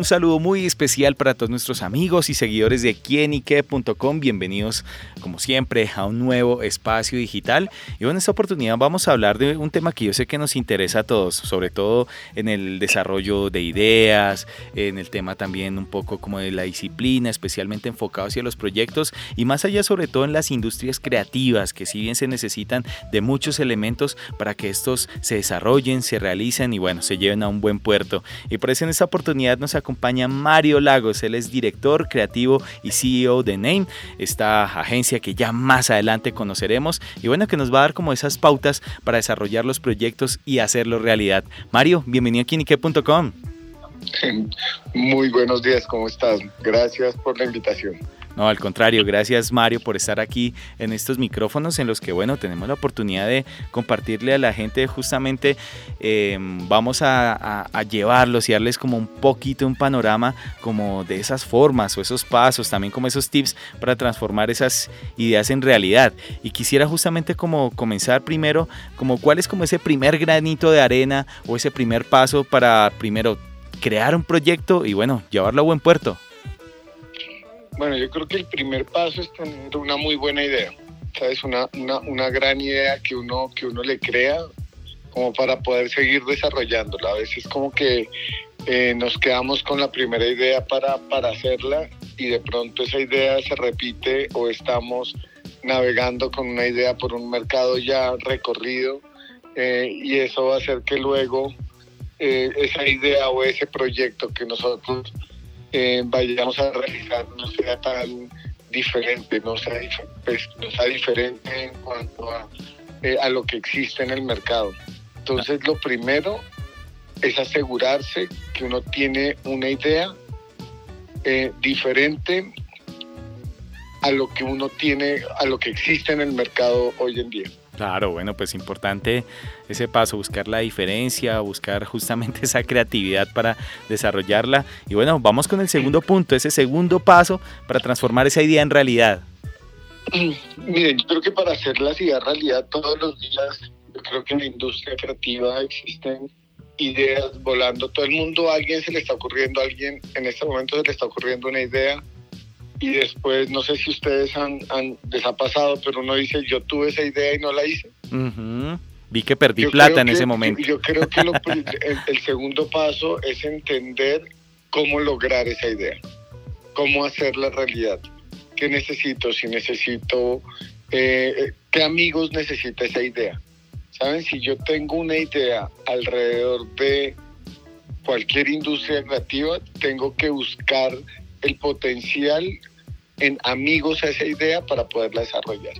Un saludo muy especial para todos nuestros amigos y seguidores de quienique.com. Bienvenidos, como siempre, a un nuevo espacio digital. Y en esta oportunidad vamos a hablar de un tema que yo sé que nos interesa a todos, sobre todo en el desarrollo de ideas, en el tema también un poco como de la disciplina, especialmente enfocado hacia los proyectos y más allá, sobre todo en las industrias creativas, que si bien se necesitan de muchos elementos para que estos se desarrollen, se realicen y bueno, se lleven a un buen puerto. Y por eso en esta oportunidad nos acompaña Mario Lagos, él es director creativo y CEO de Name, esta agencia que ya más adelante conoceremos y bueno, que nos va a dar como esas pautas para desarrollar los proyectos y hacerlos realidad. Mario, bienvenido a Kinique.com. Muy buenos días, ¿cómo estás? Gracias por la invitación. No, al contrario, gracias Mario por estar aquí en estos micrófonos en los que, bueno, tenemos la oportunidad de compartirle a la gente justamente, em, vamos a, llevarlos y darles como un poquito un panorama como de esas formas o esos pasos, también como esos tips para transformar esas ideas en realidad. Y quisiera justamente como comenzar primero, como cuál es como ese primer granito de arena o ese primer paso para primero crear un proyecto y bueno, llevarlo a buen puerto. Bueno, yo creo que el primer paso es tener una muy buena idea, ¿sabes? Una, una, gran idea que uno, que uno le crea como para poder seguir desarrollándola. A veces como que eh, nos quedamos con la primera idea para, para hacerla y de pronto esa idea se repite o estamos navegando con una idea por un mercado ya recorrido eh, y eso va a hacer que luego eh, esa idea o ese proyecto que nosotros eh, vayamos a realizar no sea tan diferente, no sea, pues, diferente en cuanto eh, a, lo que existe en el mercado. Entonces lo primero es asegurarse que uno tiene una idea eh, diferente a lo que uno tiene, a lo que existe en el mercado hoy en día. Claro, bueno, pues importante ese paso, buscar la diferencia, buscar justamente esa creatividad para desarrollarla. Y bueno, vamos con el segundo punto, ese segundo paso para transformar esa idea en realidad. Miren, yo creo que para hacer la idea realidad todos los días, yo creo que en la industria creativa existen ideas volando. Todo el mundo, a alguien se le está ocurriendo, a alguien en este momento se le está ocurriendo una idea y después no sé si ustedes han, les ha pasado, pero uno dice yo tuve esa idea y no la hice. Vi que perdí plata en ese momento. Yo creo que el, segundo paso es entender cómo lograr esa idea, cómo hacerla realidad. ¿Qué necesito? Si necesito, eh, ¿qué amigos necesita esa idea? ¿Saben? Si yo tengo una idea alrededor de cualquier industria creativa, tengo que buscar el potencial en amigos a esa idea para poderla desarrollar.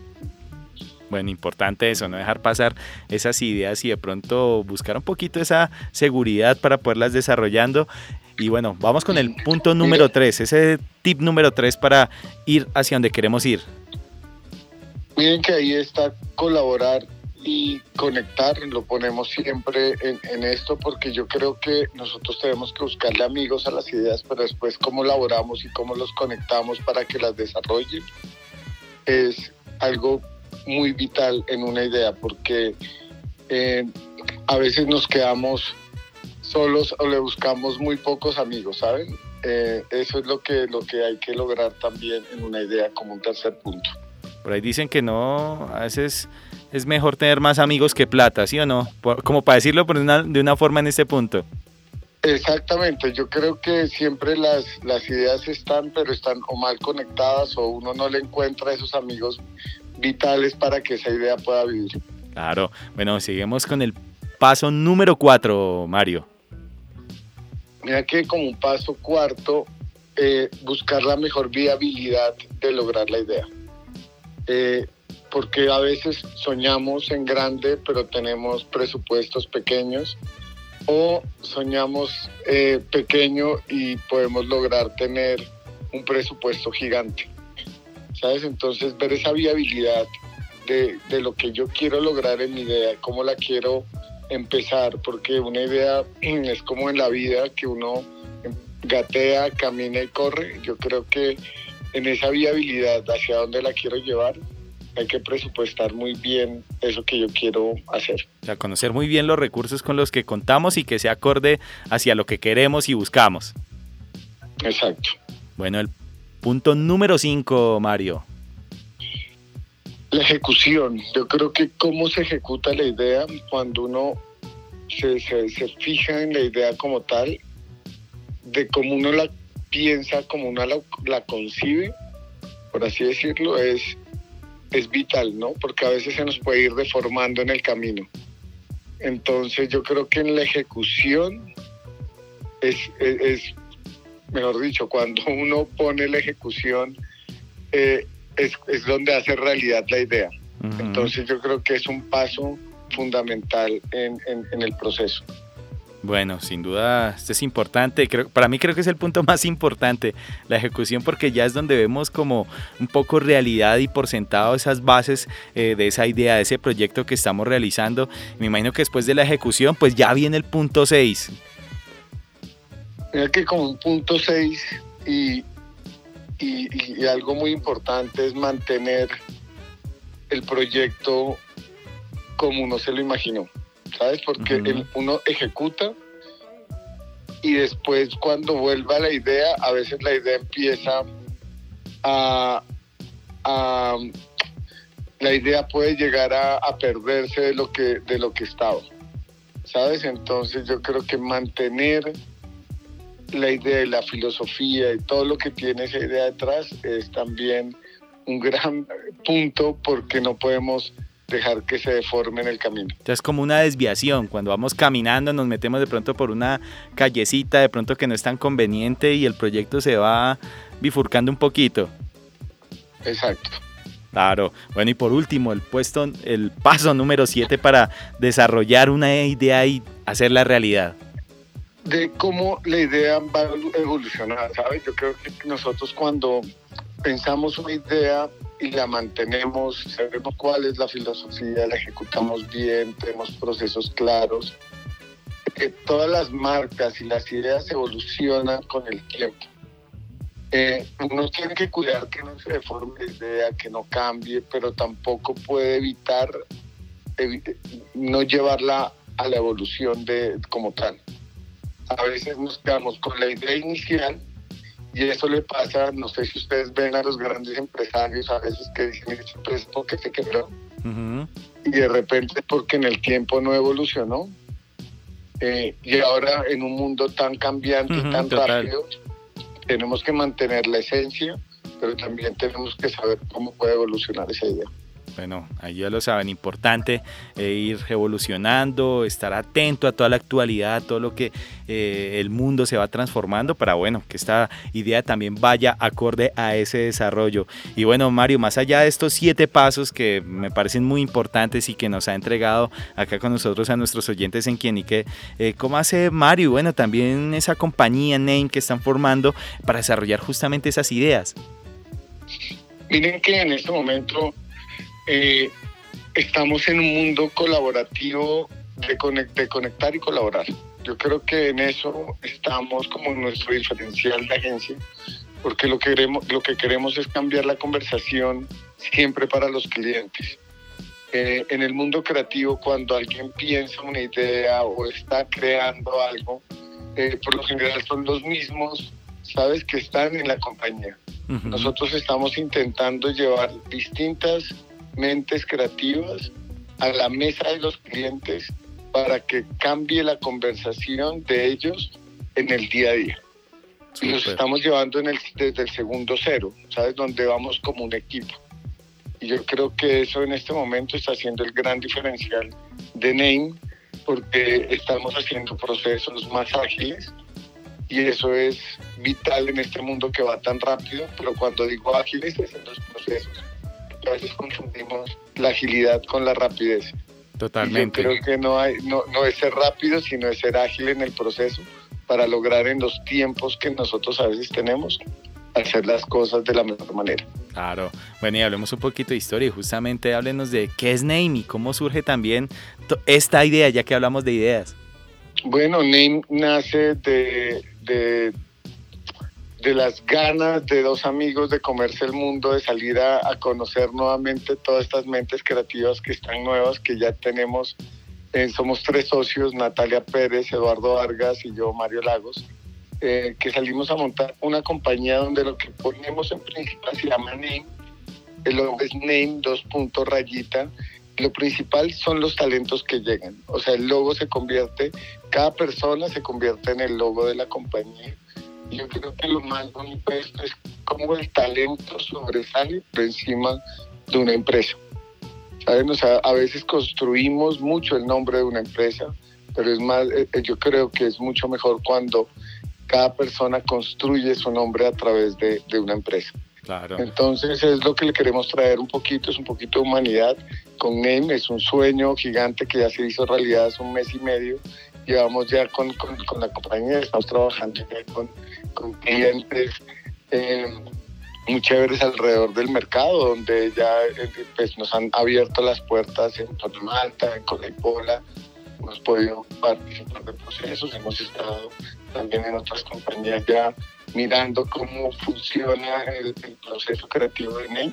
Bueno, importante eso, no dejar pasar esas ideas y de pronto buscar un poquito esa seguridad para poderlas desarrollando. Y bueno, vamos con el punto número 3, ese tip número 3 para ir hacia donde queremos ir. Miren que ahí está colaborar y conectar, lo ponemos siempre en, esto porque yo creo que nosotros tenemos que buscarle amigos a las ideas, pero después cómo laboramos y cómo los conectamos para que las desarrollen es algo muy vital en una idea porque eh, a veces nos quedamos solos o le buscamos muy pocos amigos, ¿saben? Eh, eso es lo que, lo que hay que lograr también en una idea como un tercer punto. Por ahí dicen que no, a veces es mejor tener más amigos que plata, ¿sí o no? como para decirlo de una forma en este punto. Exactamente, yo creo que siempre las, las ideas están, pero están o mal conectadas o uno no le encuentra esos amigos vitales para que esa idea pueda vivir. Claro, bueno, seguimos con el paso número cuatro, Mario. Mira que como un paso cuarto, eh, buscar la mejor viabilidad de lograr la idea. Eh, porque a veces soñamos en grande, pero tenemos presupuestos pequeños, o soñamos eh, pequeño y podemos lograr tener un presupuesto gigante. ¿Sabes? Entonces, ver esa viabilidad de, de lo que yo quiero lograr en mi idea, cómo la quiero empezar, porque una idea es como en la vida que uno gatea, camina y corre. Yo creo que en esa viabilidad hacia dónde la quiero llevar, hay que presupuestar muy bien eso que yo quiero hacer. O sea, conocer muy bien los recursos con los que contamos y que se acorde hacia lo que queremos y buscamos. Exacto. Bueno, el punto número 5, Mario. La ejecución. Yo creo que cómo se ejecuta la idea cuando uno se, se, fija en la idea como tal, de cómo uno la piensa, como uno la, la concibe, por así decirlo, es, es vital, ¿no? Porque a veces se nos puede ir deformando en el camino. Entonces yo creo que en la ejecución es, es, mejor dicho, cuando uno pone la ejecución, eh, es, es, donde hace realidad la idea. Entonces yo creo que es un paso fundamental en, en, el proceso. Bueno, sin duda, esto es importante. Creo, para mí creo que es el punto más importante, la ejecución, porque ya es donde vemos como un poco realidad y por sentado esas bases eh, de esa idea, de ese proyecto que estamos realizando. Me imagino que después de la ejecución, pues ya viene el punto 6. Mira que como un punto 6 y, y, algo muy importante es mantener el proyecto como uno se lo imaginó, ¿sabes? Porque uno ejecuta y después cuando vuelva la idea, a veces la idea empieza a, la idea puede llegar a, a, perderse de lo que de lo que estaba, ¿sabes? Entonces yo creo que mantener la idea y la filosofía y todo lo que tiene esa idea detrás es también un gran punto porque no podemos dejar que se deforme en el camino. Es como una desviación, cuando vamos caminando nos metemos de pronto por una callecita, de pronto que no es tan conveniente y el proyecto se va bifurcando un poquito. Exacto. Claro. Bueno, y por último, el puesto, el paso número 7 para desarrollar una idea y hacerla realidad. De cómo la idea va a evolucionar, ¿sabes? Yo creo que nosotros cuando pensamos una idea y la mantenemos, sabemos cuál es la filosofía, la ejecutamos bien, tenemos procesos claros. Que todas las marcas y las ideas evolucionan con el tiempo. Eh, uno tiene que cuidar que no se deforme la idea, que no cambie, pero tampoco puede evitar no llevarla a la evolución de como tal. A veces nos quedamos con la idea inicial y eso le pasa, no sé si ustedes ven a los grandes empresarios a veces que dicen, pues porque se quebró. Y de repente porque en el tiempo no evolucionó. Eh, y ahora en un mundo tan cambiante y tan rápido, tenemos que mantener la esencia, pero también tenemos que saber cómo puede evolucionar esa idea. Bueno, ahí ya lo saben, importante eh, ir evolucionando, estar atento a toda la actualidad, a todo lo que eh, el mundo se va transformando para, bueno, que esta idea también vaya acorde a ese desarrollo. Y bueno, Mario, más allá de estos siete pasos que me parecen muy importantes y que nos ha entregado acá con nosotros a nuestros oyentes en Quienique, eh, ¿cómo hace Mario? Bueno, también esa compañía Name que están formando para desarrollar justamente esas ideas. Miren que en este momento eh, estamos en un mundo colaborativo de, conectar y colaborar. Yo creo que en eso estamos como nuestro diferencial de agencia, porque lo que queremos, lo que queremos es cambiar la conversación siempre para los clientes. Eh, en el mundo creativo, cuando alguien piensa una idea o está creando algo, eh, por lo general son los mismos, sabes, que están en la compañía. Nosotros estamos intentando llevar distintas mentes creativas a la mesa de los clientes para que cambie la conversación de ellos en el día a día. Y nos estamos llevando en el, desde el segundo cero, ¿sabes? Donde vamos como un equipo. Y yo creo que eso en este momento está siendo el gran diferencial de Name, porque estamos haciendo procesos más ágiles y eso es vital en este mundo que va tan rápido, pero cuando digo ágiles es en los procesos a veces confundimos la agilidad con la rapidez. Totalmente. creo que no, hay, no, no es ser rápido, sino es ser ágil en el proceso para lograr en los tiempos que nosotros a veces tenemos hacer las cosas de la mejor manera. Claro. Bueno, y hablemos un poquito de historia y justamente háblenos de qué es Name y cómo surge también esta idea, ya que hablamos de ideas. Bueno, Name nace de, de de las ganas de dos amigos de comerse el mundo, de salir a, conocer nuevamente todas estas mentes creativas que están nuevas, que ya tenemos. Eh, somos tres socios, Natalia Pérez, Eduardo Vargas y yo, Mario Lagos. eh, que salimos a montar una compañía donde lo que ponemos en principal se llama Name, el logo es Name, dos puntos rayita. Lo principal son los talentos que llegan. O sea, el logo se convierte, cada persona se convierte en el logo de la compañía. Yo creo que lo más bonito de esto es cómo el talento sobresale por encima de una empresa. ¿Saben? O sea, a veces construimos mucho el nombre de una empresa, pero es más, eh, yo creo que es mucho mejor cuando cada persona construye su nombre a través de, de una empresa. Claro. Entonces es lo que le queremos traer un poquito, es un poquito de humanidad. Con Name es un sueño gigante que ya se hizo realidad hace un mes y medio. Llevamos ya con, con, con la compañía, estamos trabajando con, con clientes eh, muy chéveres alrededor del mercado, donde ya eh, pues, nos han abierto las puertas en Malta, en Coleipola, hemos podido participar de procesos, hemos estado también en otras compañías ya mirando cómo funciona el, proceso creativo de NEM.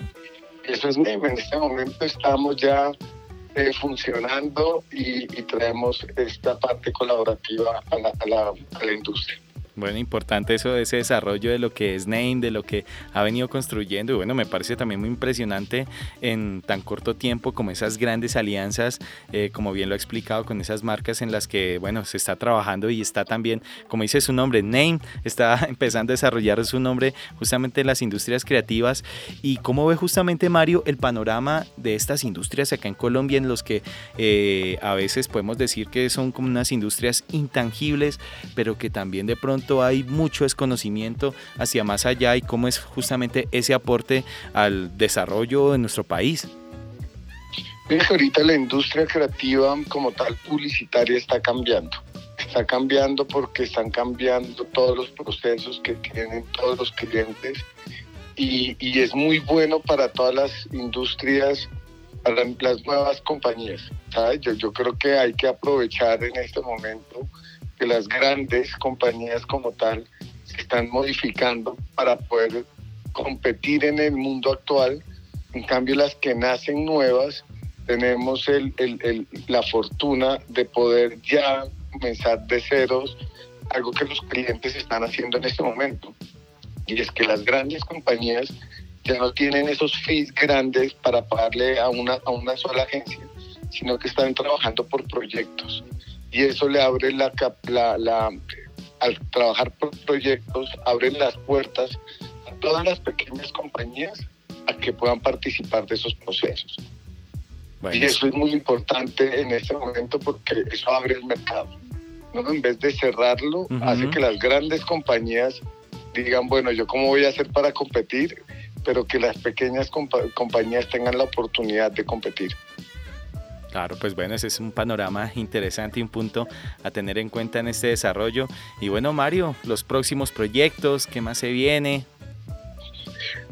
eso es NEM. En este momento estamos ya eh, funcionando y, traemos esta parte colaborativa a la industria. Bueno, importante eso ese desarrollo de lo que es Name, de lo que ha venido construyendo. Y bueno, me parece también muy impresionante en tan corto tiempo como esas grandes alianzas, eh, como bien lo ha explicado, con esas marcas en las que, bueno, se está trabajando y está también, como dice su nombre, Name, está empezando a desarrollar su nombre justamente en las industrias creativas. Y cómo ve justamente Mario el panorama de estas industrias acá en Colombia, en los que eh, a veces podemos decir que son como unas industrias intangibles, pero que también de pronto hay mucho desconocimiento hacia más allá y cómo es justamente ese aporte al desarrollo de nuestro país. ahorita la industria creativa como tal publicitaria está cambiando. Está cambiando porque están cambiando todos los procesos que tienen todos los clientes y, es muy bueno para todas las industrias, para las nuevas compañías. Yo, yo creo que hay que aprovechar en este momento que las grandes compañías como tal se están modificando para poder competir en el mundo actual. En cambio, las que nacen nuevas, tenemos la fortuna de poder ya comenzar de ceros, algo que los clientes están haciendo en este momento. Y es que las grandes compañías ya no tienen esos fees grandes para pagarle a una, a una sola agencia, sino que están trabajando por proyectos y eso le abre la, la, al trabajar por proyectos, abren las puertas a todas las pequeñas compañías a que puedan participar de esos procesos. Y eso es muy importante en este momento porque eso abre el mercado. ¿no? En vez de cerrarlo, hace que las grandes compañías digan, bueno, yo cómo voy a hacer para competir, pero que las pequeñas compañías tengan la oportunidad de competir. Claro, pues bueno, ese es un panorama interesante y un punto a tener en cuenta en este desarrollo. Y bueno, Mario, los próximos proyectos, ¿qué más se viene?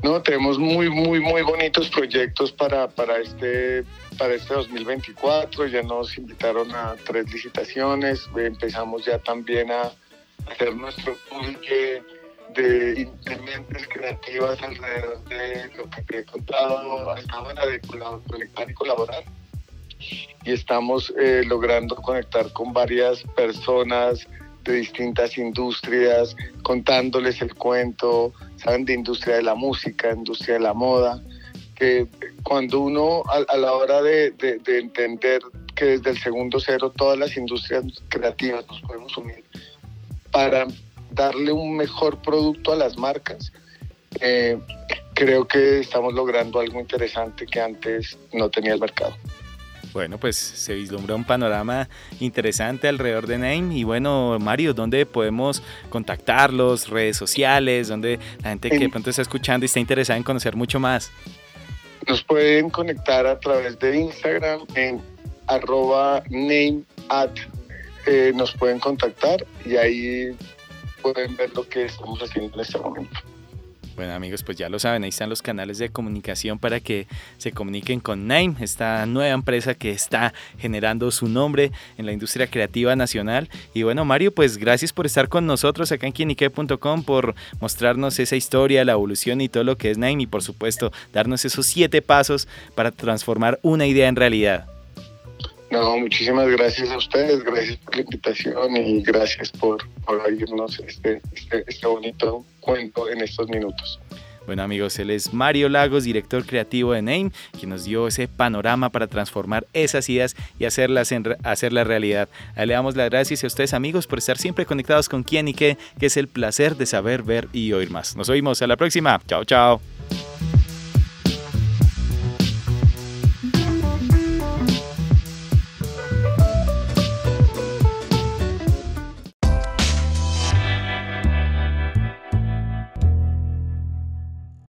No, tenemos muy, muy, muy bonitos proyectos para, para, este, para este 2024. Ya nos invitaron a tres licitaciones. Empezamos ya también a hacer nuestro pulque de implementos creativas alrededor de lo que he contado hasta ahora de conectar y colaborar y estamos eh, logrando conectar con varias personas de distintas industrias, contándoles el cuento, saben, de industria de la música, industria de la moda, que cuando uno a, la hora de, entender que desde el segundo cero todas las industrias creativas nos podemos unir para darle un mejor producto a las marcas, eh, creo que estamos logrando algo interesante que antes no tenía el mercado. Bueno, pues se vislumbra un panorama interesante alrededor de Name. Y bueno, Mario, ¿dónde podemos contactarlos? Redes sociales, donde la gente que de pronto está escuchando y está interesada en conocer mucho más. Nos pueden conectar a través de Instagram en arroba name at, eh, nos pueden contactar y ahí pueden ver lo que estamos haciendo en este momento. Bueno amigos, pues ya lo saben, ahí están los canales de comunicación para que se comuniquen con Name, esta nueva empresa que está generando su nombre en la industria creativa nacional. Y bueno Mario, pues gracias por estar con nosotros acá en quienique.com, por mostrarnos esa historia, la evolución y todo lo que es Name y por supuesto darnos esos siete pasos para transformar una idea en realidad. No, muchísimas gracias a ustedes, gracias por la invitación y gracias por, por oírnos este, este, este bonito cuento en estos minutos. Bueno amigos, él es Mario Lagos, director creativo de Name, quien nos dio ese panorama para transformar esas ideas y hacerlas, en, hacerlas realidad. le damos las gracias a ustedes amigos por estar siempre conectados con quién y qué, que es el placer de saber, ver y oír más. Nos oímos a la próxima. Chao, chao.